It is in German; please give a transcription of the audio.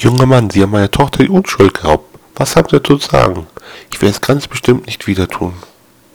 Junger Mann, Sie haben meiner Tochter die Unschuld geraubt. Was haben Sie zu sagen? Ich werde es ganz bestimmt nicht wieder tun.